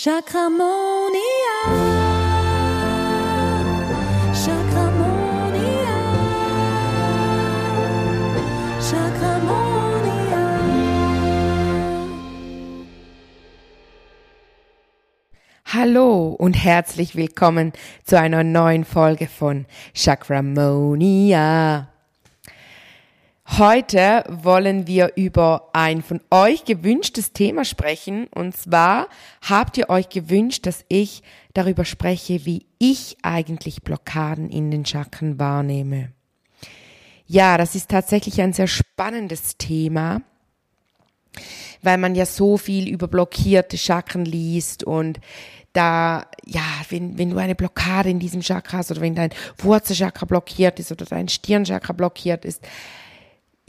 Chakramonia. Chakramonia. Chakramonia. Hallo und herzlich willkommen zu einer neuen Folge von Chakramonia. Heute wollen wir über ein von euch gewünschtes Thema sprechen. Und zwar habt ihr euch gewünscht, dass ich darüber spreche, wie ich eigentlich Blockaden in den Chakren wahrnehme. Ja, das ist tatsächlich ein sehr spannendes Thema, weil man ja so viel über blockierte Chakren liest und da, ja, wenn, wenn du eine Blockade in diesem Chakra hast oder wenn dein Wurzelchakra blockiert ist oder dein Stirnchakra blockiert ist,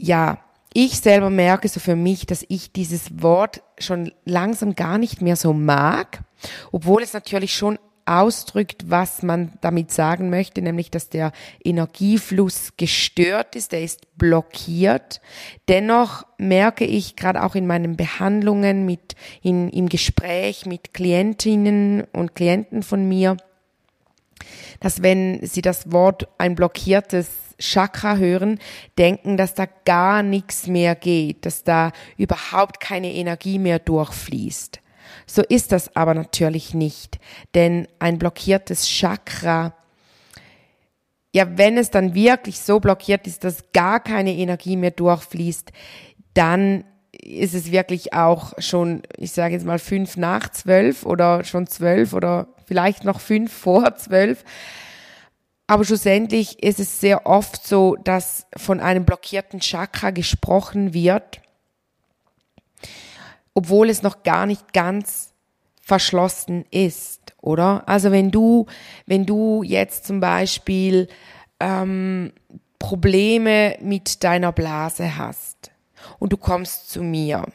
ja, ich selber merke so für mich, dass ich dieses Wort schon langsam gar nicht mehr so mag, obwohl es natürlich schon ausdrückt, was man damit sagen möchte, nämlich dass der Energiefluss gestört ist, der ist blockiert. Dennoch merke ich gerade auch in meinen Behandlungen mit in, im Gespräch mit Klientinnen und Klienten von mir, dass wenn sie das Wort ein blockiertes Chakra hören, denken, dass da gar nichts mehr geht, dass da überhaupt keine Energie mehr durchfließt. So ist das aber natürlich nicht, denn ein blockiertes Chakra, ja, wenn es dann wirklich so blockiert ist, dass gar keine Energie mehr durchfließt, dann ist es wirklich auch schon, ich sage jetzt mal fünf nach zwölf oder schon zwölf oder vielleicht noch fünf vor zwölf. Aber schlussendlich ist es sehr oft so, dass von einem blockierten Chakra gesprochen wird, obwohl es noch gar nicht ganz verschlossen ist, oder? Also wenn du, wenn du jetzt zum Beispiel ähm, Probleme mit deiner Blase hast und du kommst zu mir,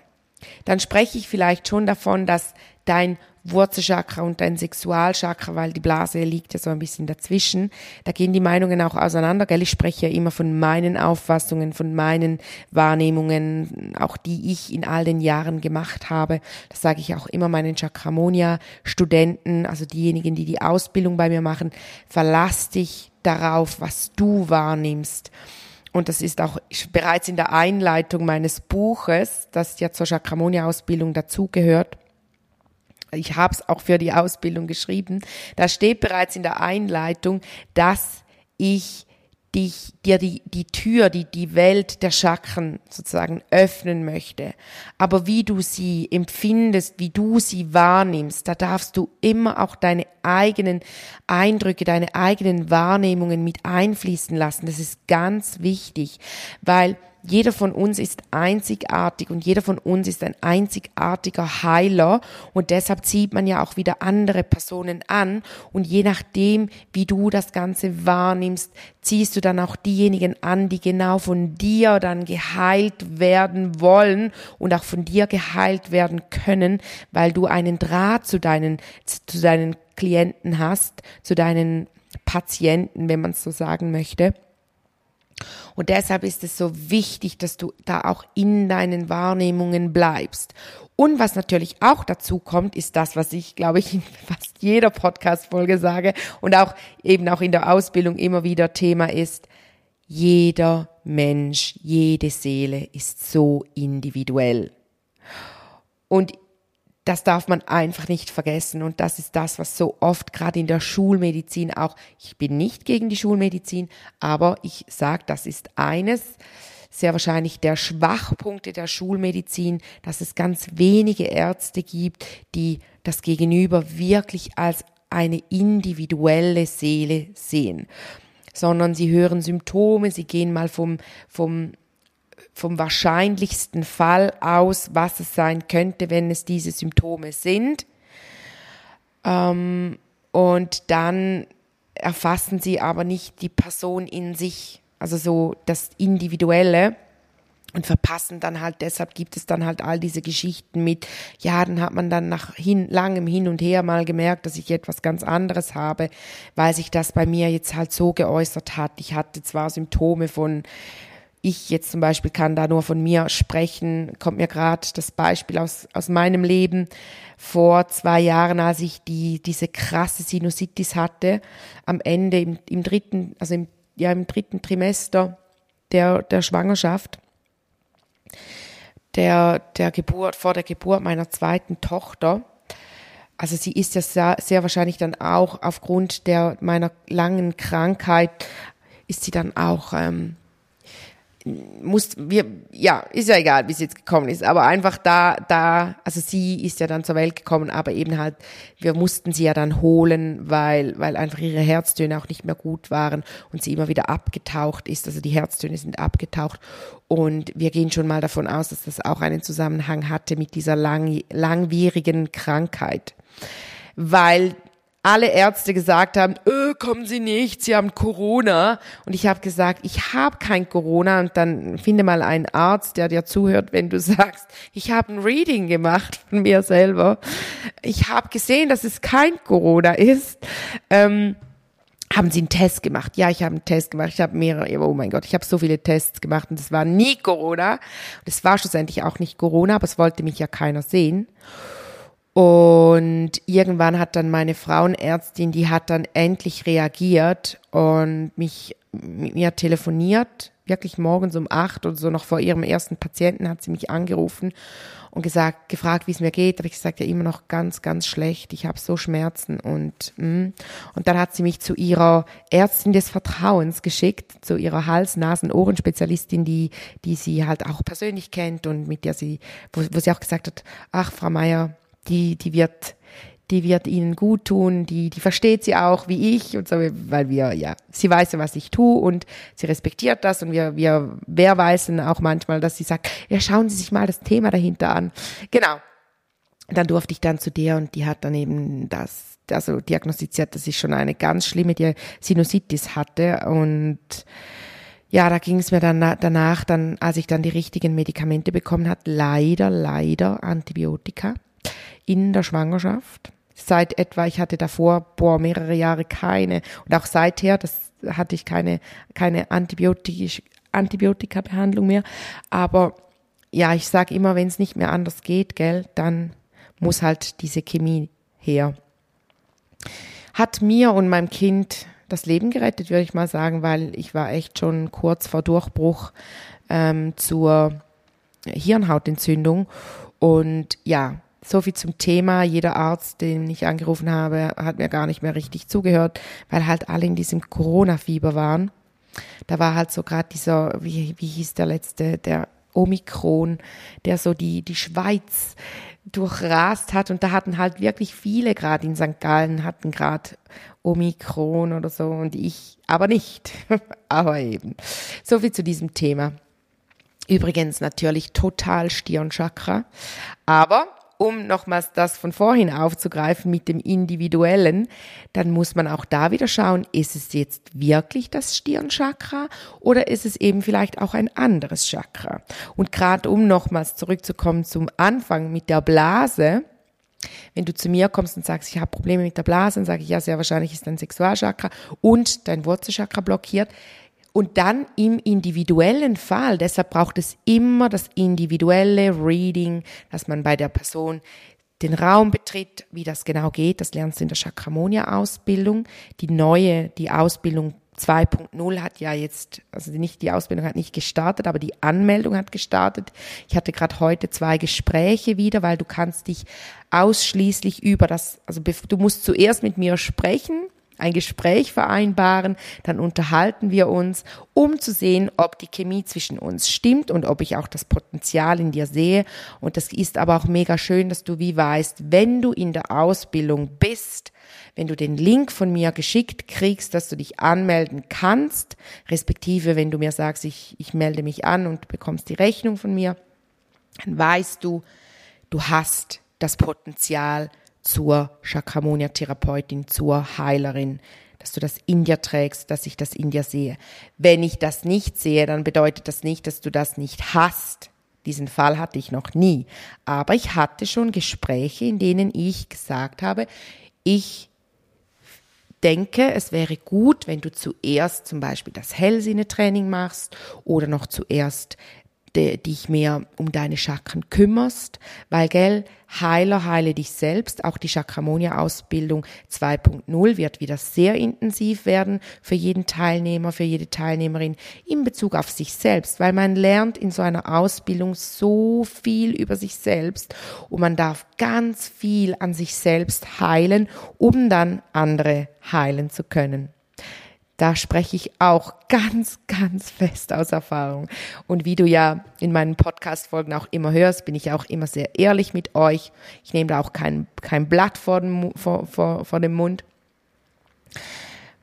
dann spreche ich vielleicht schon davon, dass dein Wurzelchakra und dein Sexualchakra, weil die Blase liegt ja so ein bisschen dazwischen. Da gehen die Meinungen auch auseinander, gell? Ich spreche ja immer von meinen Auffassungen, von meinen Wahrnehmungen, auch die ich in all den Jahren gemacht habe. Das sage ich auch immer meinen Chakramonia-Studenten, also diejenigen, die die Ausbildung bei mir machen. Verlass dich darauf, was du wahrnimmst. Und das ist auch bereits in der Einleitung meines Buches, das ja zur Chakramonia-Ausbildung dazugehört. Ich habe es auch für die Ausbildung geschrieben, da steht bereits in der Einleitung, dass ich dich, dir die, die Tür, die, die Welt der Chakren sozusagen öffnen möchte. Aber wie du sie empfindest, wie du sie wahrnimmst, da darfst du immer auch deine eigenen Eindrücke, deine eigenen Wahrnehmungen mit einfließen lassen. Das ist ganz wichtig, weil jeder von uns ist einzigartig und jeder von uns ist ein einzigartiger Heiler und deshalb zieht man ja auch wieder andere Personen an und je nachdem, wie du das Ganze wahrnimmst, ziehst du dann auch diejenigen an, die genau von dir dann geheilt werden wollen und auch von dir geheilt werden können, weil du einen Draht zu deinen, zu deinen Klienten hast, zu deinen Patienten, wenn man es so sagen möchte. Und deshalb ist es so wichtig, dass du da auch in deinen Wahrnehmungen bleibst. Und was natürlich auch dazu kommt, ist das, was ich, glaube ich, in fast jeder Podcast-Folge sage und auch eben auch in der Ausbildung immer wieder Thema ist, jeder Mensch, jede Seele ist so individuell. Und das darf man einfach nicht vergessen. Und das ist das, was so oft gerade in der Schulmedizin auch, ich bin nicht gegen die Schulmedizin, aber ich sage, das ist eines, sehr wahrscheinlich der Schwachpunkte der Schulmedizin, dass es ganz wenige Ärzte gibt, die das Gegenüber wirklich als eine individuelle Seele sehen, sondern sie hören Symptome, sie gehen mal vom, vom vom wahrscheinlichsten Fall aus, was es sein könnte, wenn es diese Symptome sind. Ähm, und dann erfassen sie aber nicht die Person in sich, also so das Individuelle und verpassen dann halt, deshalb gibt es dann halt all diese Geschichten mit, ja, dann hat man dann nach hin, langem Hin und Her mal gemerkt, dass ich etwas ganz anderes habe, weil sich das bei mir jetzt halt so geäußert hat. Ich hatte zwar Symptome von ich jetzt zum Beispiel kann da nur von mir sprechen, kommt mir gerade das Beispiel aus, aus meinem Leben vor zwei Jahren, als ich die, diese krasse Sinusitis hatte, am Ende im, im dritten, also im, ja, im dritten Trimester der, der Schwangerschaft, der, der Geburt, vor der Geburt meiner zweiten Tochter. Also sie ist ja sehr, sehr wahrscheinlich dann auch aufgrund der meiner langen Krankheit ist sie dann auch ähm, muss wir ja ist ja egal wie es jetzt gekommen ist aber einfach da da also sie ist ja dann zur Welt gekommen aber eben halt wir mussten sie ja dann holen weil weil einfach ihre Herztöne auch nicht mehr gut waren und sie immer wieder abgetaucht ist also die Herztöne sind abgetaucht und wir gehen schon mal davon aus dass das auch einen Zusammenhang hatte mit dieser lang, langwierigen Krankheit. Weil alle Ärzte gesagt haben, öh, kommen Sie nicht, Sie haben Corona. Und ich habe gesagt, ich habe kein Corona. Und dann finde mal einen Arzt, der dir zuhört, wenn du sagst, ich habe ein Reading gemacht von mir selber. Ich habe gesehen, dass es kein Corona ist. Ähm, haben Sie einen Test gemacht? Ja, ich habe einen Test gemacht. Ich habe mehrere, oh mein Gott, ich habe so viele Tests gemacht und es war nie Corona. Es war schlussendlich auch nicht Corona, aber es wollte mich ja keiner sehen. Und irgendwann hat dann meine Frauenärztin, die hat dann endlich reagiert und mich mit mir telefoniert, wirklich morgens um acht oder so noch vor ihrem ersten Patienten hat sie mich angerufen und gesagt, gefragt, wie es mir geht. Habe ich gesagt, ja immer noch ganz, ganz schlecht. Ich habe so Schmerzen und mm. und dann hat sie mich zu ihrer Ärztin des Vertrauens geschickt, zu ihrer Hals-, Nasen-, Ohrenspezialistin, die die sie halt auch persönlich kennt und mit der sie, wo, wo sie auch gesagt hat, ach Frau Meier, die, die wird, die wird ihnen gut tun, die, die versteht sie auch wie ich und so, weil wir, ja, sie weiß ja, was ich tue und sie respektiert das und wir, wir wehrweisen auch manchmal, dass sie sagt, ja, schauen Sie sich mal das Thema dahinter an. Genau. Dann durfte ich dann zu der und die hat dann eben das, also diagnostiziert, dass ich schon eine ganz schlimme Sinusitis hatte und ja, da ging es mir dann danach, dann, als ich dann die richtigen Medikamente bekommen hat, leider, leider Antibiotika in der Schwangerschaft. Seit etwa, ich hatte davor, boah, mehrere Jahre keine. Und auch seither, das hatte ich keine, keine Antibiotik, Antibiotika-Behandlung mehr. Aber ja, ich sage immer, wenn es nicht mehr anders geht, gell, dann muss halt diese Chemie her. Hat mir und meinem Kind das Leben gerettet, würde ich mal sagen, weil ich war echt schon kurz vor Durchbruch ähm, zur Hirnhautentzündung. Und ja, so viel zum Thema. Jeder Arzt, den ich angerufen habe, hat mir gar nicht mehr richtig zugehört, weil halt alle in diesem Corona-Fieber waren. Da war halt so gerade dieser, wie, wie hieß der letzte, der Omikron, der so die, die Schweiz durchrast hat. Und da hatten halt wirklich viele, gerade in St. Gallen, hatten gerade Omikron oder so und ich aber nicht. aber eben. So viel zu diesem Thema. Übrigens natürlich total Stirnchakra. Aber um nochmals das von vorhin aufzugreifen mit dem Individuellen, dann muss man auch da wieder schauen, ist es jetzt wirklich das Stirnchakra oder ist es eben vielleicht auch ein anderes Chakra? Und gerade um nochmals zurückzukommen zum Anfang mit der Blase, wenn du zu mir kommst und sagst, ich habe Probleme mit der Blase, dann sage ich, ja, sehr wahrscheinlich ist dein Sexualchakra und dein Wurzelchakra blockiert. Und dann im individuellen Fall, deshalb braucht es immer das individuelle Reading, dass man bei der Person den Raum betritt, wie das genau geht, das lernst du in der Chakramonia-Ausbildung. Die neue, die Ausbildung 2.0 hat ja jetzt, also nicht die Ausbildung hat nicht gestartet, aber die Anmeldung hat gestartet. Ich hatte gerade heute zwei Gespräche wieder, weil du kannst dich ausschließlich über das, also du musst zuerst mit mir sprechen, ein Gespräch vereinbaren, dann unterhalten wir uns, um zu sehen, ob die Chemie zwischen uns stimmt und ob ich auch das Potenzial in dir sehe. Und das ist aber auch mega schön, dass du wie weißt, wenn du in der Ausbildung bist, wenn du den Link von mir geschickt kriegst, dass du dich anmelden kannst, respektive wenn du mir sagst, ich, ich melde mich an und bekommst die Rechnung von mir, dann weißt du, du hast das Potenzial, zur Chakramonia-Therapeutin, zur Heilerin, dass du das in dir trägst, dass ich das in dir sehe. Wenn ich das nicht sehe, dann bedeutet das nicht, dass du das nicht hast. Diesen Fall hatte ich noch nie. Aber ich hatte schon Gespräche, in denen ich gesagt habe, ich denke, es wäre gut, wenn du zuerst zum Beispiel das Hellsinnetraining machst oder noch zuerst dich mehr um deine Chakren kümmerst, weil, gell, Heiler, heile dich selbst. Auch die Chakramonia-Ausbildung 2.0 wird wieder sehr intensiv werden für jeden Teilnehmer, für jede Teilnehmerin in Bezug auf sich selbst, weil man lernt in so einer Ausbildung so viel über sich selbst und man darf ganz viel an sich selbst heilen, um dann andere heilen zu können. Da spreche ich auch ganz, ganz fest aus Erfahrung. Und wie du ja in meinen Podcast-Folgen auch immer hörst, bin ich auch immer sehr ehrlich mit euch. Ich nehme da auch kein, kein Blatt vor dem, vor, vor, vor dem Mund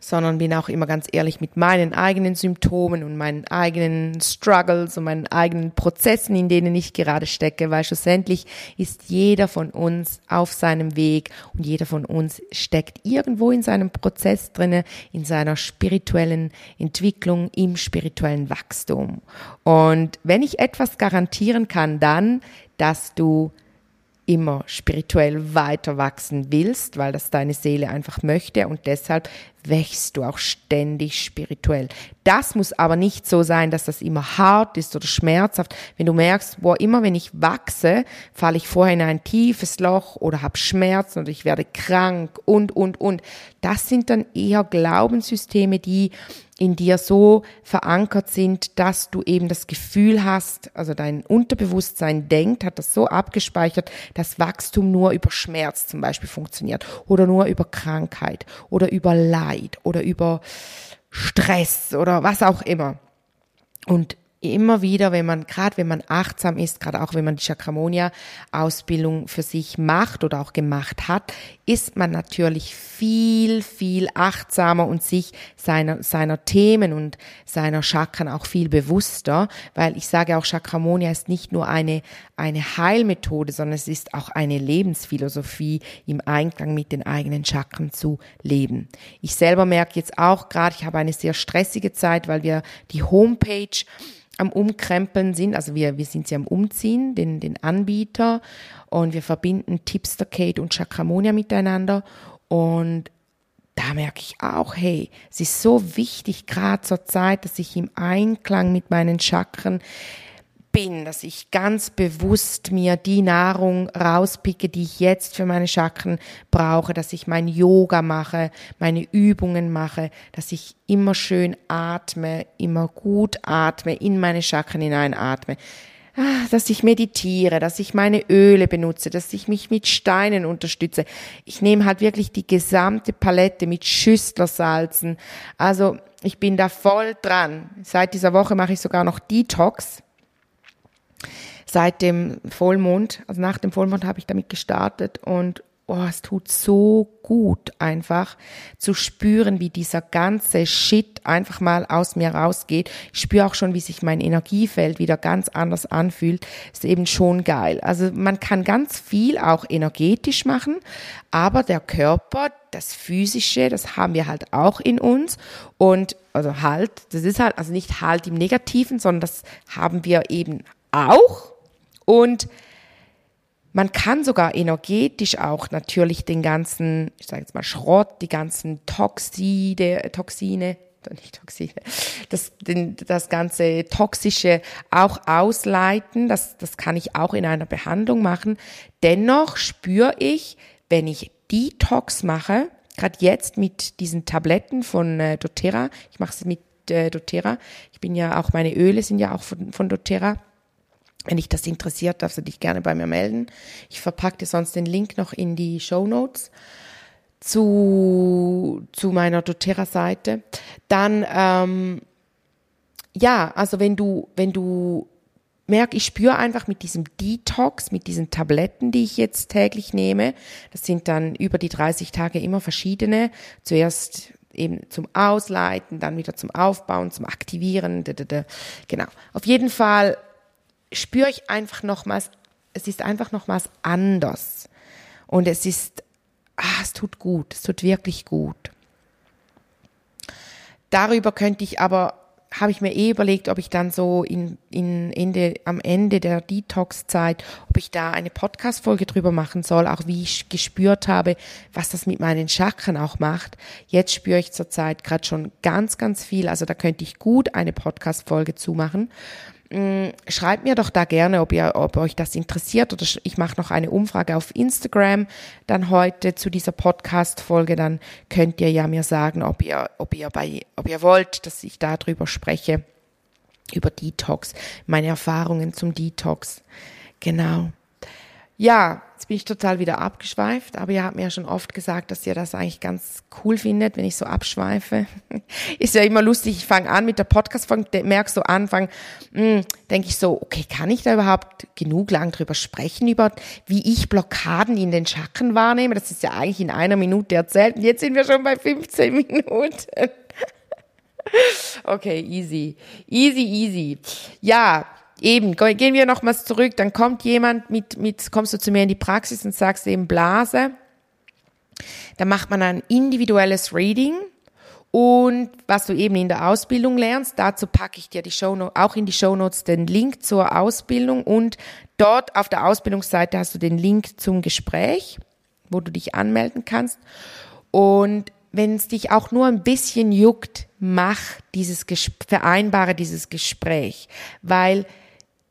sondern bin auch immer ganz ehrlich mit meinen eigenen Symptomen und meinen eigenen Struggles und meinen eigenen Prozessen, in denen ich gerade stecke, weil schlussendlich ist jeder von uns auf seinem Weg und jeder von uns steckt irgendwo in seinem Prozess drinne, in seiner spirituellen Entwicklung, im spirituellen Wachstum. Und wenn ich etwas garantieren kann, dann, dass du immer spirituell weiter wachsen willst, weil das deine Seele einfach möchte und deshalb wächst du auch ständig spirituell. Das muss aber nicht so sein, dass das immer hart ist oder schmerzhaft. Wenn du merkst, boah, immer wenn ich wachse, falle ich vorher in ein tiefes Loch oder habe Schmerzen oder ich werde krank und, und, und. Das sind dann eher Glaubenssysteme, die in dir so verankert sind, dass du eben das Gefühl hast, also dein Unterbewusstsein denkt, hat das so abgespeichert, dass Wachstum nur über Schmerz zum Beispiel funktioniert oder nur über Krankheit oder über Leid oder über Stress oder was auch immer. Und immer wieder, wenn man, gerade wenn man achtsam ist, gerade auch wenn man die Chakramonia-Ausbildung für sich macht oder auch gemacht hat, ist man natürlich viel, viel achtsamer und sich seiner, seiner Themen und seiner Chakren auch viel bewusster, weil ich sage auch, Chakramonia ist nicht nur eine, eine Heilmethode, sondern es ist auch eine Lebensphilosophie im Einklang mit den eigenen Chakren zu leben. Ich selber merke jetzt auch gerade, ich habe eine sehr stressige Zeit, weil wir die Homepage am Umkrempeln sind. Also wir, wir sind sie am Umziehen, den, den Anbieter. Und wir verbinden Tipster Kate und Chakramonia miteinander. Und da merke ich auch, hey, es ist so wichtig, gerade zur Zeit, dass ich im Einklang mit meinen Chakren bin, dass ich ganz bewusst mir die Nahrung rauspicke, die ich jetzt für meine Chakren brauche, dass ich mein Yoga mache, meine Übungen mache, dass ich immer schön atme, immer gut atme, in meine Chakren hineinatme, ah, dass ich meditiere, dass ich meine Öle benutze, dass ich mich mit Steinen unterstütze. Ich nehme halt wirklich die gesamte Palette mit Schüsslersalzen. Also ich bin da voll dran. Seit dieser Woche mache ich sogar noch Detox seit dem Vollmond, also nach dem Vollmond habe ich damit gestartet und oh, es tut so gut einfach zu spüren, wie dieser ganze Shit einfach mal aus mir rausgeht. Ich spüre auch schon, wie sich mein Energiefeld wieder ganz anders anfühlt. Ist eben schon geil. Also man kann ganz viel auch energetisch machen, aber der Körper, das Physische, das haben wir halt auch in uns und also halt, das ist halt, also nicht halt im Negativen, sondern das haben wir eben auch und man kann sogar energetisch auch natürlich den ganzen, ich sage jetzt mal Schrott, die ganzen Toxide, Toxine, nicht Toxine, das, das ganze Toxische auch ausleiten. Das, das kann ich auch in einer Behandlung machen. Dennoch spüre ich, wenn ich Detox mache, gerade jetzt mit diesen Tabletten von äh, doTERRA, ich mache es mit äh, doTERRA, ich bin ja auch, meine Öle sind ja auch von, von doTERRA, wenn dich das interessiert, darfst du dich gerne bei mir melden. Ich verpacke dir sonst den Link noch in die Show Notes zu, zu meiner doTERRA-Seite. Dann, ähm, ja, also wenn du, wenn du merkst, ich spüre einfach mit diesem Detox, mit diesen Tabletten, die ich jetzt täglich nehme, das sind dann über die 30 Tage immer verschiedene. Zuerst eben zum Ausleiten, dann wieder zum Aufbauen, zum Aktivieren. Genau. Auf jeden Fall spüre ich einfach nochmals, es ist einfach nochmals anders. Und es ist, ah, es tut gut, es tut wirklich gut. Darüber könnte ich aber habe ich mir eh überlegt, ob ich dann so in, in Ende, am Ende der Detox-Zeit, ob ich da eine Podcast-Folge drüber machen soll, auch wie ich gespürt habe, was das mit meinen Chakren auch macht. Jetzt spüre ich zurzeit gerade schon ganz, ganz viel. Also da könnte ich gut eine Podcast-Folge zumachen. Mm, schreibt mir doch da gerne, ob ihr, ob euch das interessiert oder ich mache noch eine Umfrage auf Instagram dann heute zu dieser Podcast-Folge. Dann könnt ihr ja mir sagen, ob ihr, ob ihr bei, ob ihr wollt, dass ich darüber spreche über Detox, meine Erfahrungen zum Detox. Genau. Ja, jetzt bin ich total wieder abgeschweift, aber ihr habt mir ja schon oft gesagt, dass ihr das eigentlich ganz cool findet, wenn ich so abschweife. Ist ja immer lustig, ich fange an mit der Podcast-Folge, merkst so Anfang, hm, denke ich so, okay, kann ich da überhaupt genug lang drüber sprechen, über wie ich Blockaden in den Chakren wahrnehme? Das ist ja eigentlich in einer Minute erzählt und jetzt sind wir schon bei 15 Minuten. okay, easy. Easy, easy. Ja, eben, gehen wir nochmals zurück, dann kommt jemand mit, mit, kommst du zu mir in die Praxis und sagst eben Blase. Dann macht man ein individuelles Reading. Und was du eben in der Ausbildung lernst, dazu packe ich dir die Show auch in die Show Notes den Link zur Ausbildung und dort auf der Ausbildungsseite hast du den Link zum Gespräch, wo du dich anmelden kannst. Und wenn es dich auch nur ein bisschen juckt, mach dieses, vereinbare dieses Gespräch, weil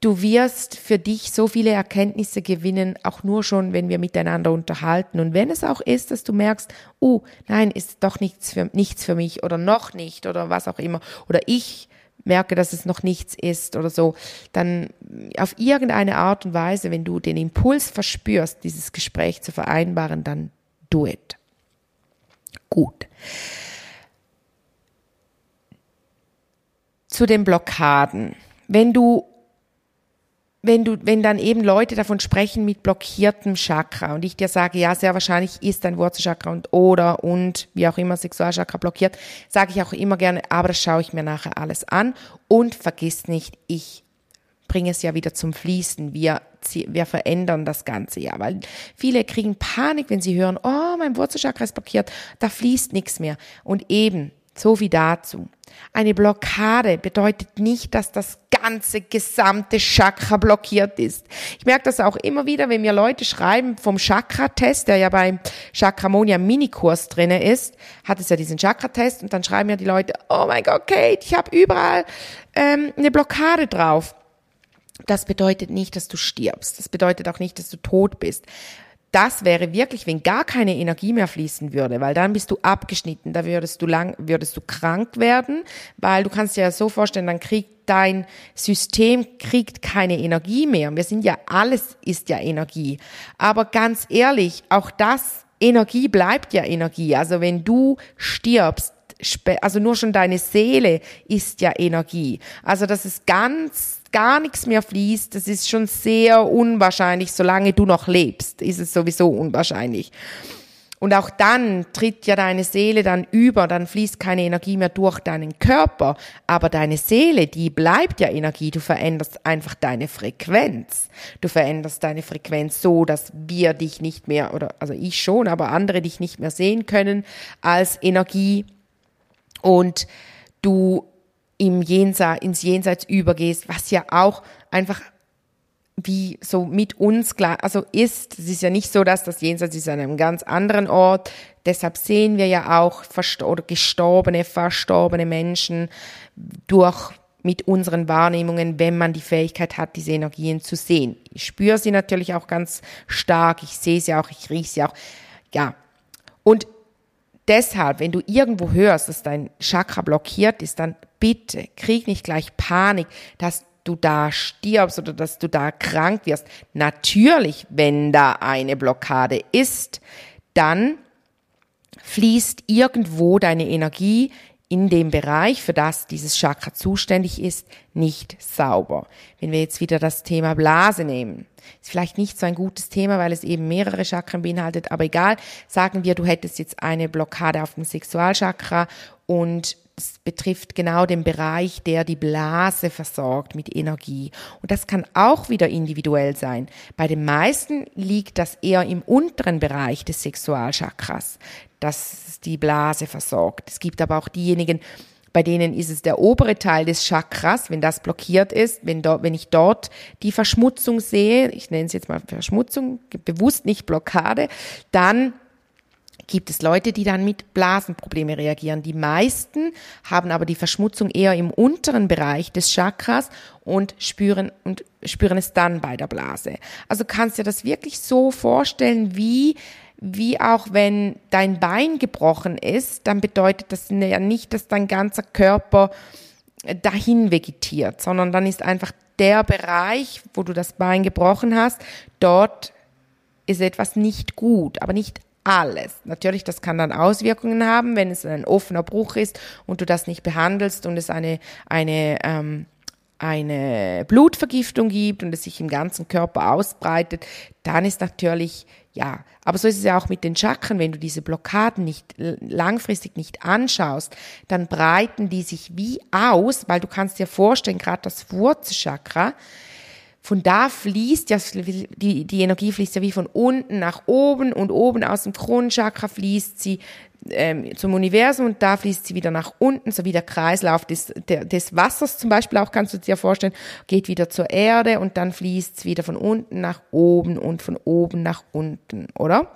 Du wirst für dich so viele Erkenntnisse gewinnen, auch nur schon, wenn wir miteinander unterhalten. Und wenn es auch ist, dass du merkst, oh, nein, ist doch nichts für, nichts für mich oder noch nicht oder was auch immer. Oder ich merke, dass es noch nichts ist oder so, dann auf irgendeine Art und Weise, wenn du den Impuls verspürst, dieses Gespräch zu vereinbaren, dann do it. Gut. Zu den Blockaden. Wenn du wenn du, wenn dann eben Leute davon sprechen mit blockiertem Chakra und ich dir sage, ja, sehr wahrscheinlich ist dein Wurzelchakra und oder und wie auch immer Sexualchakra blockiert, sage ich auch immer gerne, aber das schaue ich mir nachher alles an und vergiss nicht, ich bringe es ja wieder zum Fließen. Wir, wir verändern das Ganze ja, weil viele kriegen Panik, wenn sie hören, oh, mein Wurzelchakra ist blockiert, da fließt nichts mehr. Und eben, so wie dazu. Eine Blockade bedeutet nicht, dass das ganze gesamte Chakra blockiert ist. Ich merke das auch immer wieder, wenn mir Leute schreiben vom Chakra-Test, der ja beim Chakramonia Minikurs drinne ist, hat es ja diesen Chakra-Test und dann schreiben ja die Leute, oh mein Gott, Kate, ich habe überall ähm, eine Blockade drauf. Das bedeutet nicht, dass du stirbst. Das bedeutet auch nicht, dass du tot bist das wäre wirklich, wenn gar keine Energie mehr fließen würde, weil dann bist du abgeschnitten, da würdest du lang, würdest du krank werden, weil du kannst dir ja so vorstellen, dann kriegt dein System kriegt keine Energie mehr. Wir sind ja, alles ist ja Energie. Aber ganz ehrlich, auch das, Energie bleibt ja Energie. Also wenn du stirbst, also nur schon deine Seele ist ja Energie. Also das ist ganz gar nichts mehr fließt, das ist schon sehr unwahrscheinlich. Solange du noch lebst, ist es sowieso unwahrscheinlich. Und auch dann tritt ja deine Seele dann über, dann fließt keine Energie mehr durch deinen Körper. Aber deine Seele, die bleibt ja Energie. Du veränderst einfach deine Frequenz. Du veränderst deine Frequenz so, dass wir dich nicht mehr, oder also ich schon, aber andere dich nicht mehr sehen können als Energie. Und du im Jenseits, ins Jenseits übergehst, was ja auch einfach wie so mit uns klar, also ist, es ist ja nicht so, dass das Jenseits ist an einem ganz anderen Ort, deshalb sehen wir ja auch oder gestorbene, verstorbene Menschen durch mit unseren Wahrnehmungen, wenn man die Fähigkeit hat, diese Energien zu sehen. Ich spüre sie natürlich auch ganz stark, ich sehe sie auch, ich rieche sie auch, ja. Und deshalb, wenn du irgendwo hörst, dass dein Chakra blockiert ist, dann bitte krieg nicht gleich Panik, dass du da stirbst oder dass du da krank wirst. Natürlich, wenn da eine Blockade ist, dann fließt irgendwo deine Energie in dem Bereich, für das dieses Chakra zuständig ist, nicht sauber. Wenn wir jetzt wieder das Thema Blase nehmen, ist vielleicht nicht so ein gutes Thema, weil es eben mehrere Chakren beinhaltet, aber egal, sagen wir, du hättest jetzt eine Blockade auf dem Sexualchakra und es betrifft genau den Bereich, der die Blase versorgt mit Energie. Und das kann auch wieder individuell sein. Bei den meisten liegt das eher im unteren Bereich des Sexualchakras, dass die Blase versorgt. Es gibt aber auch diejenigen, Bei denen ist es der obere Teil des Chakras, wenn das blockiert ist, wenn, dort, wenn ich dort die Verschmutzung sehe, ich nenne es jetzt mal Verschmutzung, bewusst nicht Blockade, dann gibt es Leute, die dann mit Blasenprobleme reagieren. Die meisten haben aber die Verschmutzung eher im unteren Bereich des Chakras und spüren und spüren es dann bei der Blase. Also kannst du dir das wirklich so vorstellen, wie wie auch wenn dein Bein gebrochen ist, dann bedeutet das ja nicht, dass dein ganzer Körper dahin vegetiert, sondern dann ist einfach der Bereich, wo du das Bein gebrochen hast, dort ist etwas nicht gut, aber nicht alles. Natürlich, das kann dann Auswirkungen haben, wenn es ein offener Bruch ist und du das nicht behandelst und es eine, eine, ähm, eine Blutvergiftung gibt und es sich im ganzen Körper ausbreitet, dann ist natürlich, ja, aber so ist es ja auch mit den Chakren, wenn du diese Blockaden nicht langfristig nicht anschaust, dann breiten die sich wie aus, weil du kannst dir vorstellen, gerade das Wurzelchakra, von da fließt ja, die, die Energie fließt ja wie von unten nach oben und oben aus dem Kronenchakra fließt sie ähm, zum Universum und da fließt sie wieder nach unten, so wie der Kreislauf des, der, des Wassers zum Beispiel auch, kannst du dir vorstellen, geht wieder zur Erde und dann fließt es wieder von unten nach oben und von oben nach unten, oder?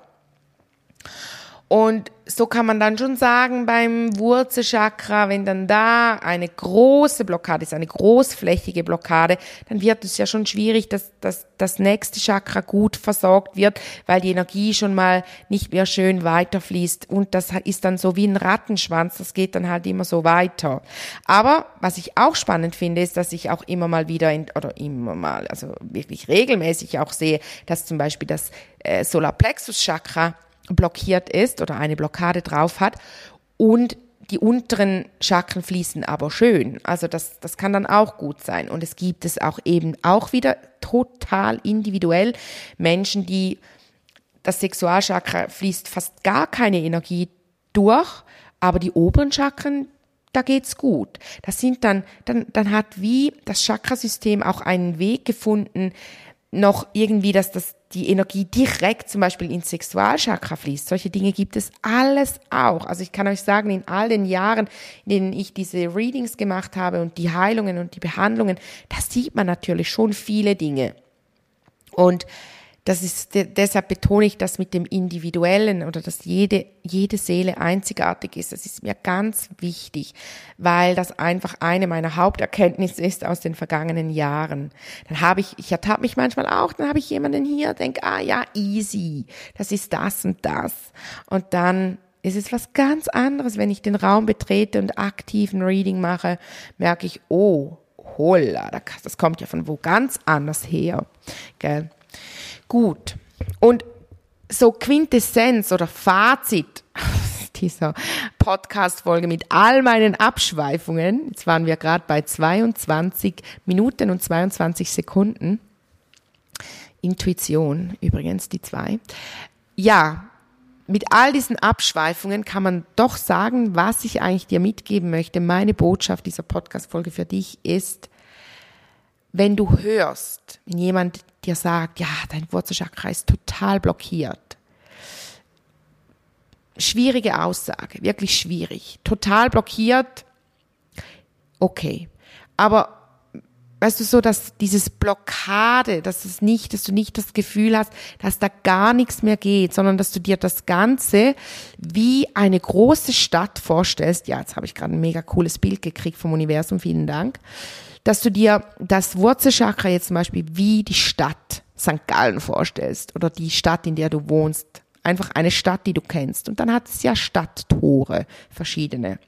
Und so kann man dann schon sagen, beim Wurzelchakra, wenn dann da eine große Blockade ist, eine großflächige Blockade, dann wird es ja schon schwierig, dass, dass das nächste Chakra gut versorgt wird, weil die Energie schon mal nicht mehr schön weiterfließt. Und das ist dann so wie ein Rattenschwanz, das geht dann halt immer so weiter. Aber was ich auch spannend finde, ist, dass ich auch immer mal wieder, in, oder immer mal, also wirklich regelmäßig auch sehe, dass zum Beispiel das äh, Solarplexus-Chakra blockiert ist oder eine Blockade drauf hat und die unteren Chakren fließen aber schön. Also das, das kann dann auch gut sein. Und es gibt es auch eben auch wieder total individuell Menschen, die das Sexualchakra fließt fast gar keine Energie durch, aber die oberen Chakren, da geht's gut. Das sind dann, dann, dann hat wie das Chakrasystem auch einen Weg gefunden, noch irgendwie, dass das die Energie direkt zum Beispiel ins Sexualchakra fließt. Solche Dinge gibt es alles auch. Also ich kann euch sagen, in all den Jahren, in denen ich diese Readings gemacht habe und die Heilungen und die Behandlungen, da sieht man natürlich schon viele Dinge. Und das ist, deshalb betone ich das mit dem Individuellen oder dass jede, jede Seele einzigartig ist. Das ist mir ganz wichtig, weil das einfach eine meiner Haupterkenntnisse ist aus den vergangenen Jahren. Dann habe ich, ich ertappe mich manchmal auch, dann habe ich jemanden hier, denke, ah ja, easy, das ist das und das. Und dann ist es was ganz anderes, wenn ich den Raum betrete und aktiven Reading mache, merke ich, oh, holla, das kommt ja von wo ganz anders her. Gell? Gut. Und so Quintessenz oder Fazit dieser Podcast-Folge mit all meinen Abschweifungen. Jetzt waren wir gerade bei 22 Minuten und 22 Sekunden. Intuition übrigens, die zwei. Ja, mit all diesen Abschweifungen kann man doch sagen, was ich eigentlich dir mitgeben möchte. Meine Botschaft dieser Podcast-Folge für dich ist, wenn du hörst, wenn jemand dir sagt, ja, dein Wurzelchakra ist total blockiert. Schwierige Aussage, wirklich schwierig. Total blockiert, okay. Aber weißt du so, dass dieses Blockade, dass es nicht, dass du nicht das Gefühl hast, dass da gar nichts mehr geht, sondern dass du dir das Ganze wie eine große Stadt vorstellst. Ja, jetzt habe ich gerade ein mega cooles Bild gekriegt vom Universum, vielen Dank dass du dir das Wurzelchakra jetzt zum Beispiel wie die Stadt St. Gallen vorstellst oder die Stadt, in der du wohnst. Einfach eine Stadt, die du kennst. Und dann hat es ja Stadttore, verschiedene.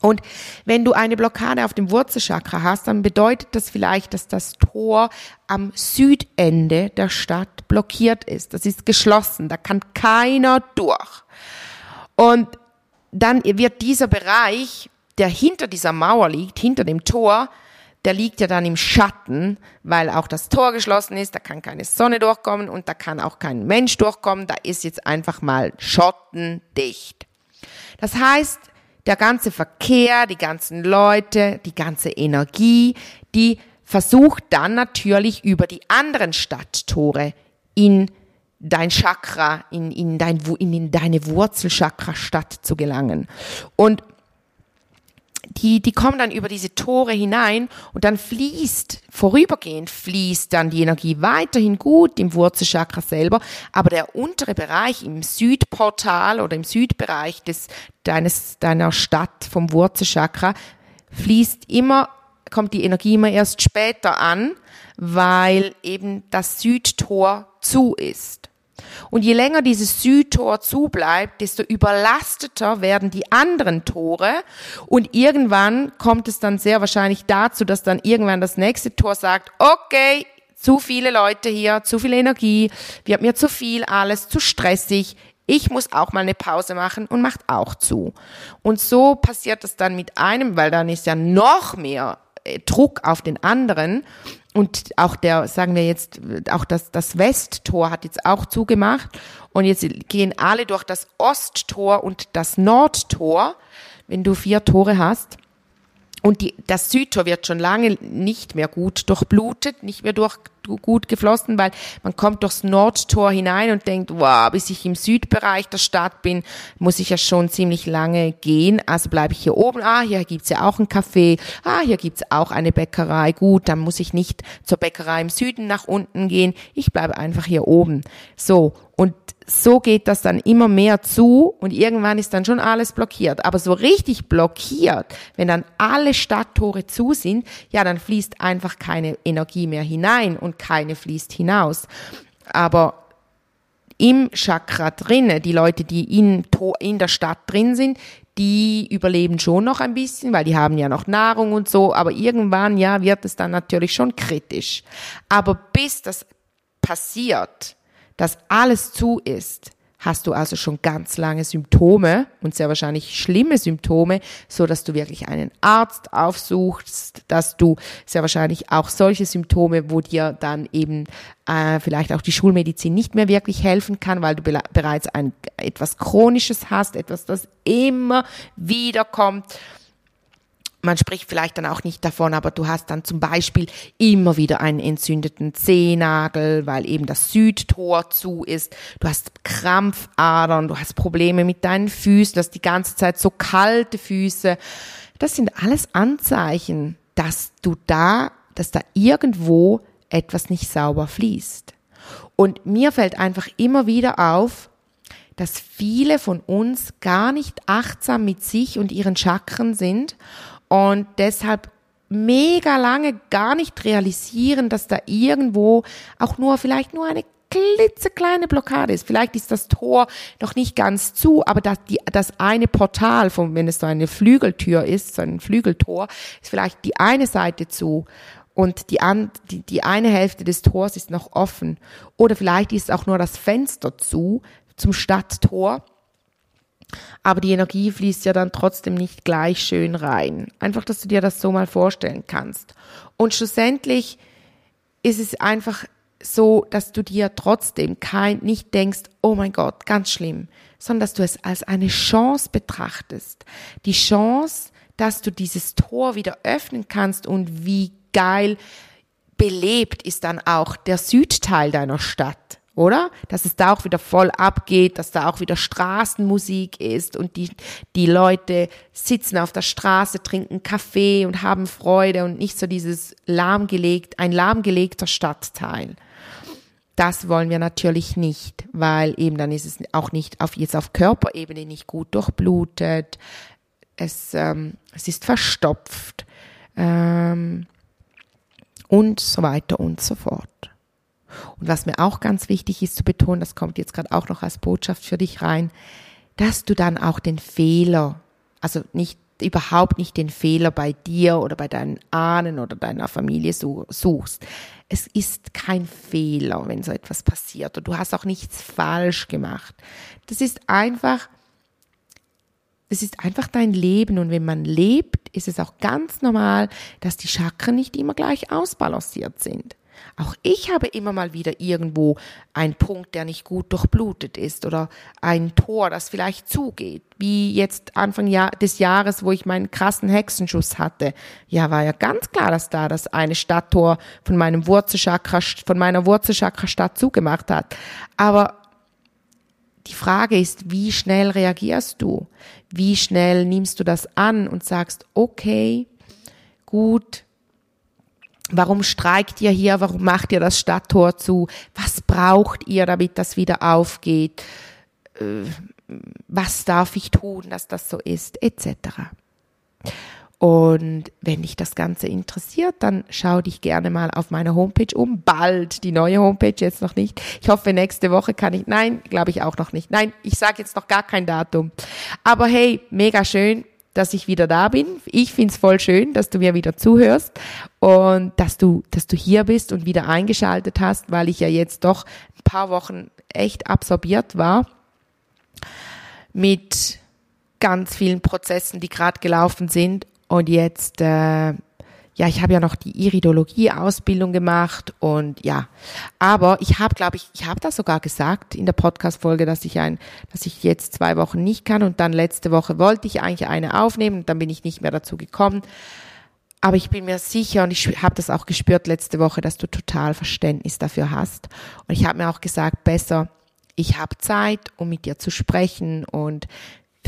Und wenn du eine Blockade auf dem Wurzelchakra hast, dann bedeutet das vielleicht, dass das Tor am Südende der Stadt blockiert ist. Das ist geschlossen, da kann keiner durch. Und dann wird dieser Bereich, der hinter dieser Mauer liegt, hinter dem Tor, der liegt ja dann im Schatten, weil auch das Tor geschlossen ist, da kann keine Sonne durchkommen und da kann auch kein Mensch durchkommen, da ist jetzt einfach mal schottendicht. Das heißt, der ganze Verkehr, die ganzen Leute, die ganze Energie, die versucht dann natürlich über die anderen Stadttore in dein Chakra, in, in, dein, in, in deine Wurzelchakra-Stadt zu gelangen. Und die, die kommen dann über diese Tore hinein und dann fließt, vorübergehend fließt dann die Energie weiterhin gut im Wurzelchakra selber, aber der untere Bereich im Südportal oder im Südbereich des, deines, deiner Stadt vom Wurzelchakra fließt immer, kommt die Energie immer erst später an, weil eben das Südtor zu ist. Und je länger dieses Südtor zubleibt, desto überlasteter werden die anderen Tore. Und irgendwann kommt es dann sehr wahrscheinlich dazu, dass dann irgendwann das nächste Tor sagt, okay, zu viele Leute hier, zu viel Energie, wir haben mir zu viel, alles zu stressig. Ich muss auch mal eine Pause machen und macht auch zu. Und so passiert das dann mit einem, weil dann ist ja noch mehr äh, Druck auf den anderen. Und auch der, sagen wir jetzt, auch das, das Westtor hat jetzt auch zugemacht. Und jetzt gehen alle durch das Osttor und das Nordtor, wenn du vier Tore hast. Und die, das Südtor wird schon lange nicht mehr gut durchblutet, nicht mehr durch, gut geflossen, weil man kommt durchs Nordtor hinein und denkt, wow, bis ich im Südbereich der Stadt bin, muss ich ja schon ziemlich lange gehen. Also bleibe ich hier oben. Ah, hier gibt's ja auch ein Café. Ah, hier gibt's auch eine Bäckerei. Gut, dann muss ich nicht zur Bäckerei im Süden nach unten gehen. Ich bleibe einfach hier oben. So, und so geht das dann immer mehr zu und irgendwann ist dann schon alles blockiert. Aber so richtig blockiert, wenn dann alle Stadttore zu sind, ja, dann fließt einfach keine Energie mehr hinein und keine fließt hinaus. Aber im Chakra drinne, die Leute, die in, in der Stadt drin sind, die überleben schon noch ein bisschen, weil die haben ja noch Nahrung und so, aber irgendwann, ja, wird es dann natürlich schon kritisch. Aber bis das passiert, dass alles zu ist, hast du also schon ganz lange Symptome und sehr wahrscheinlich schlimme Symptome, so dass du wirklich einen Arzt aufsuchst, dass du sehr wahrscheinlich auch solche Symptome, wo dir dann eben äh, vielleicht auch die Schulmedizin nicht mehr wirklich helfen kann, weil du be bereits ein etwas chronisches hast, etwas, das immer wieder kommt man spricht vielleicht dann auch nicht davon, aber du hast dann zum Beispiel immer wieder einen entzündeten Zehennagel, weil eben das Südtor zu ist. Du hast Krampfadern, du hast Probleme mit deinen Füßen, du hast die ganze Zeit so kalte Füße. Das sind alles Anzeichen, dass du da, dass da irgendwo etwas nicht sauber fließt. Und mir fällt einfach immer wieder auf, dass viele von uns gar nicht achtsam mit sich und ihren Chakren sind und deshalb mega lange gar nicht realisieren, dass da irgendwo auch nur vielleicht nur eine klitzekleine Blockade ist. Vielleicht ist das Tor noch nicht ganz zu, aber das, die, das eine Portal, von, wenn es so eine Flügeltür ist, so ein Flügeltor, ist vielleicht die eine Seite zu und die, an, die, die eine Hälfte des Tors ist noch offen. Oder vielleicht ist auch nur das Fenster zu zum Stadttor aber die Energie fließt ja dann trotzdem nicht gleich schön rein. Einfach, dass du dir das so mal vorstellen kannst. Und schlussendlich ist es einfach so, dass du dir trotzdem kein, nicht denkst, oh mein Gott, ganz schlimm, sondern dass du es als eine Chance betrachtest. Die Chance, dass du dieses Tor wieder öffnen kannst und wie geil belebt ist dann auch der Südteil deiner Stadt oder? Dass es da auch wieder voll abgeht, dass da auch wieder Straßenmusik ist und die, die Leute sitzen auf der Straße, trinken Kaffee und haben Freude und nicht so dieses lahmgelegt, ein lahmgelegter Stadtteil. Das wollen wir natürlich nicht, weil eben dann ist es auch nicht auf, jetzt auf Körperebene nicht gut durchblutet. Es, ähm, es ist verstopft. Ähm, und so weiter und so fort. Und was mir auch ganz wichtig ist zu betonen, das kommt jetzt gerade auch noch als Botschaft für dich rein, dass du dann auch den Fehler, also nicht überhaupt nicht den Fehler bei dir oder bei deinen Ahnen oder deiner Familie suchst. Es ist kein Fehler, wenn so etwas passiert und du hast auch nichts falsch gemacht. Das ist einfach, das ist einfach dein Leben und wenn man lebt, ist es auch ganz normal, dass die Chakren nicht immer gleich ausbalanciert sind. Auch ich habe immer mal wieder irgendwo einen Punkt, der nicht gut durchblutet ist oder ein Tor, das vielleicht zugeht. Wie jetzt Anfang des Jahres, wo ich meinen krassen Hexenschuss hatte. Ja, war ja ganz klar, dass da das eine Stadttor von meinem Wurzelchakra, von meiner Wurzelchakra-Stadt zugemacht hat. Aber die Frage ist, wie schnell reagierst du? Wie schnell nimmst du das an und sagst, okay, gut, Warum streikt ihr hier? Warum macht ihr das Stadttor zu? Was braucht ihr, damit das wieder aufgeht? Äh, was darf ich tun, dass das so ist? Etc. Und wenn dich das Ganze interessiert, dann schau dich gerne mal auf meiner Homepage um. Bald die neue Homepage, jetzt noch nicht. Ich hoffe, nächste Woche kann ich. Nein, glaube ich auch noch nicht. Nein, ich sage jetzt noch gar kein Datum. Aber hey, mega schön, dass ich wieder da bin. Ich find's voll schön, dass du mir wieder zuhörst und dass du, dass du hier bist und wieder eingeschaltet hast, weil ich ja jetzt doch ein paar Wochen echt absorbiert war mit ganz vielen Prozessen, die gerade gelaufen sind und jetzt, äh, ja, ich habe ja noch die Iridologie-Ausbildung gemacht und ja, aber ich habe, glaube ich, ich habe das sogar gesagt in der Podcast-Folge, dass ich ein, dass ich jetzt zwei Wochen nicht kann und dann letzte Woche wollte ich eigentlich eine aufnehmen und dann bin ich nicht mehr dazu gekommen. Aber ich bin mir sicher und ich habe das auch gespürt letzte Woche, dass du total Verständnis dafür hast. Und ich habe mir auch gesagt, besser, ich habe Zeit, um mit dir zu sprechen und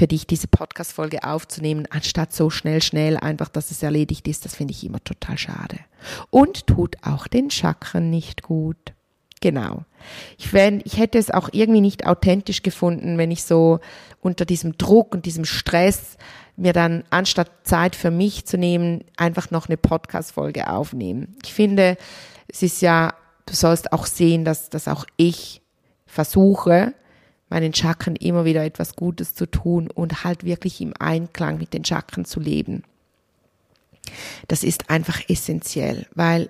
für dich diese Podcast-Folge aufzunehmen, anstatt so schnell, schnell einfach, dass es erledigt ist. Das finde ich immer total schade. Und tut auch den Chakren nicht gut. Genau. Ich, wenn, ich hätte es auch irgendwie nicht authentisch gefunden, wenn ich so unter diesem Druck und diesem Stress mir dann anstatt Zeit für mich zu nehmen, einfach noch eine Podcast-Folge aufnehmen. Ich finde, es ist ja, du sollst auch sehen, dass, dass auch ich versuche, meinen Chakren immer wieder etwas Gutes zu tun und halt wirklich im Einklang mit den Chakren zu leben. Das ist einfach essentiell, weil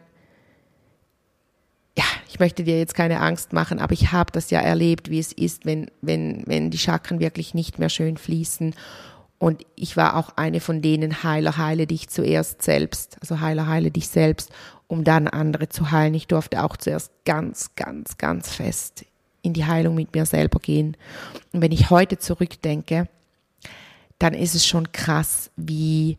ja, ich möchte dir jetzt keine Angst machen, aber ich habe das ja erlebt, wie es ist, wenn, wenn, wenn die Chakren wirklich nicht mehr schön fließen. Und ich war auch eine von denen, Heiler, heile dich zuerst selbst. Also Heiler, heile dich selbst, um dann andere zu heilen. Ich durfte auch zuerst ganz, ganz, ganz fest in die Heilung mit mir selber gehen. Und wenn ich heute zurückdenke, dann ist es schon krass, wie,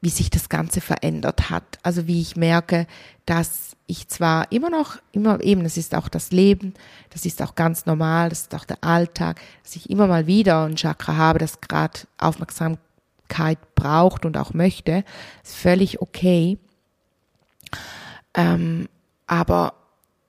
wie sich das Ganze verändert hat. Also wie ich merke, dass ich zwar immer noch, immer eben, das ist auch das Leben, das ist auch ganz normal, das ist auch der Alltag, dass ich immer mal wieder ein Chakra habe, das gerade Aufmerksamkeit braucht und auch möchte, ist völlig okay. Ähm, aber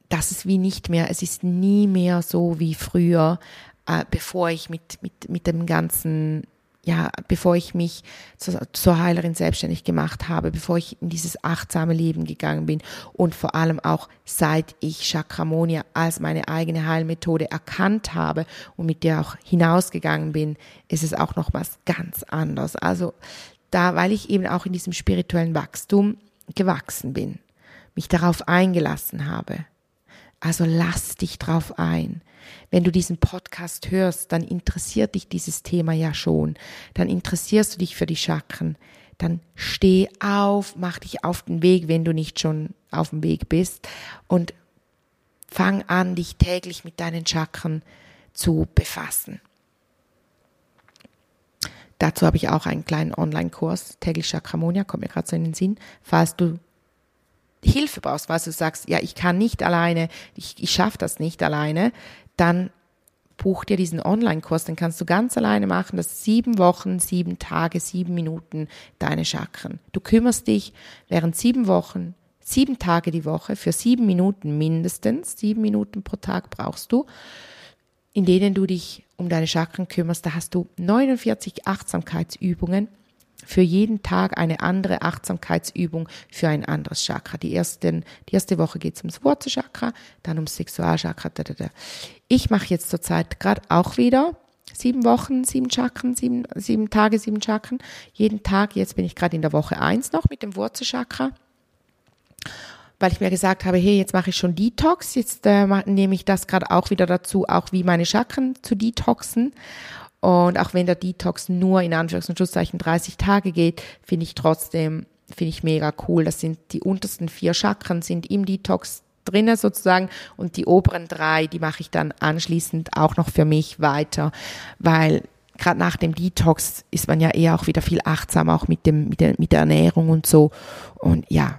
das ist wie nicht mehr, es ist nie mehr so wie früher, äh, bevor ich mit, mit, mit dem ganzen, ja, bevor ich mich zur, zur Heilerin selbstständig gemacht habe, bevor ich in dieses achtsame Leben gegangen bin und vor allem auch seit ich Chakramonia als meine eigene Heilmethode erkannt habe und mit der auch hinausgegangen bin, ist es auch noch was ganz anderes. Also da, weil ich eben auch in diesem spirituellen Wachstum gewachsen bin, mich darauf eingelassen habe, also lass dich drauf ein. Wenn du diesen Podcast hörst, dann interessiert dich dieses Thema ja schon. Dann interessierst du dich für die Chakren. Dann steh auf, mach dich auf den Weg, wenn du nicht schon auf dem Weg bist und fang an, dich täglich mit deinen Chakren zu befassen. Dazu habe ich auch einen kleinen Online-Kurs, täglich Chakramonia, kommt mir gerade so in den Sinn. Falls du Hilfe brauchst, weil du sagst, ja, ich kann nicht alleine, ich, ich schaffe das nicht alleine, dann buch dir diesen Online-Kurs, den kannst du ganz alleine machen, das ist sieben Wochen, sieben Tage, sieben Minuten deine Chakren. Du kümmerst dich während sieben Wochen, sieben Tage die Woche, für sieben Minuten mindestens, sieben Minuten pro Tag brauchst du, in denen du dich um deine Chakren kümmerst. Da hast du 49 Achtsamkeitsübungen für jeden Tag eine andere Achtsamkeitsübung für ein anderes Chakra. Die, ersten, die erste Woche geht es ums Wurzelchakra, dann ums Sexualchakra. Da, da, da. Ich mache jetzt zurzeit gerade auch wieder sieben Wochen, sieben Chakren, sieben, sieben Tage, sieben Chakren. Jeden Tag, jetzt bin ich gerade in der Woche eins noch mit dem Wurzelchakra weil ich mir gesagt habe, hey, jetzt mache ich schon Detox, jetzt äh, nehme ich das gerade auch wieder dazu, auch wie meine Chakren zu detoxen. Und auch wenn der Detox nur in Anführungs- und Schlusszeichen 30 Tage geht, finde ich trotzdem, finde ich mega cool. Das sind die untersten vier Chakren sind im Detox drinnen sozusagen und die oberen drei, die mache ich dann anschließend auch noch für mich weiter, weil gerade nach dem Detox ist man ja eher auch wieder viel achtsamer auch mit dem mit der, mit der Ernährung und so und ja.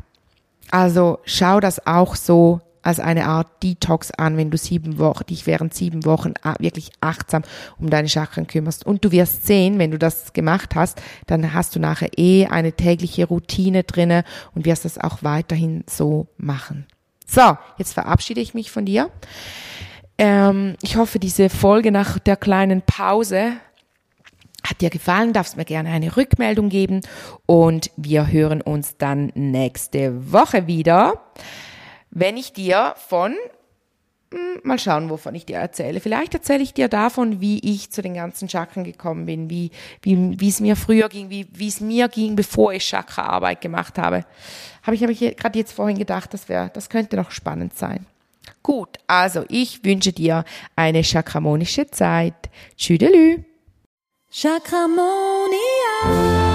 Also schau das auch so als eine Art Detox an, wenn du sieben Wochen, dich während sieben Wochen wirklich achtsam um deine Chakren kümmerst. Und du wirst sehen, wenn du das gemacht hast, dann hast du nachher eh eine tägliche Routine drinne und wirst das auch weiterhin so machen. So, jetzt verabschiede ich mich von dir. Ähm, ich hoffe, diese Folge nach der kleinen Pause hat dir gefallen, darfst mir gerne eine Rückmeldung geben und wir hören uns dann nächste Woche wieder, wenn ich dir von hm, mal schauen, wovon ich dir erzähle. Vielleicht erzähle ich dir davon, wie ich zu den ganzen Chakren gekommen bin, wie, wie, wie es mir früher ging, wie, wie es mir ging, bevor ich Chakraarbeit gemacht habe. Habe ich nämlich gerade jetzt vorhin gedacht, das wäre, das könnte noch spannend sein. Gut, also ich wünsche dir eine chakramonische Zeit. Tschüdelü. Chakramonia.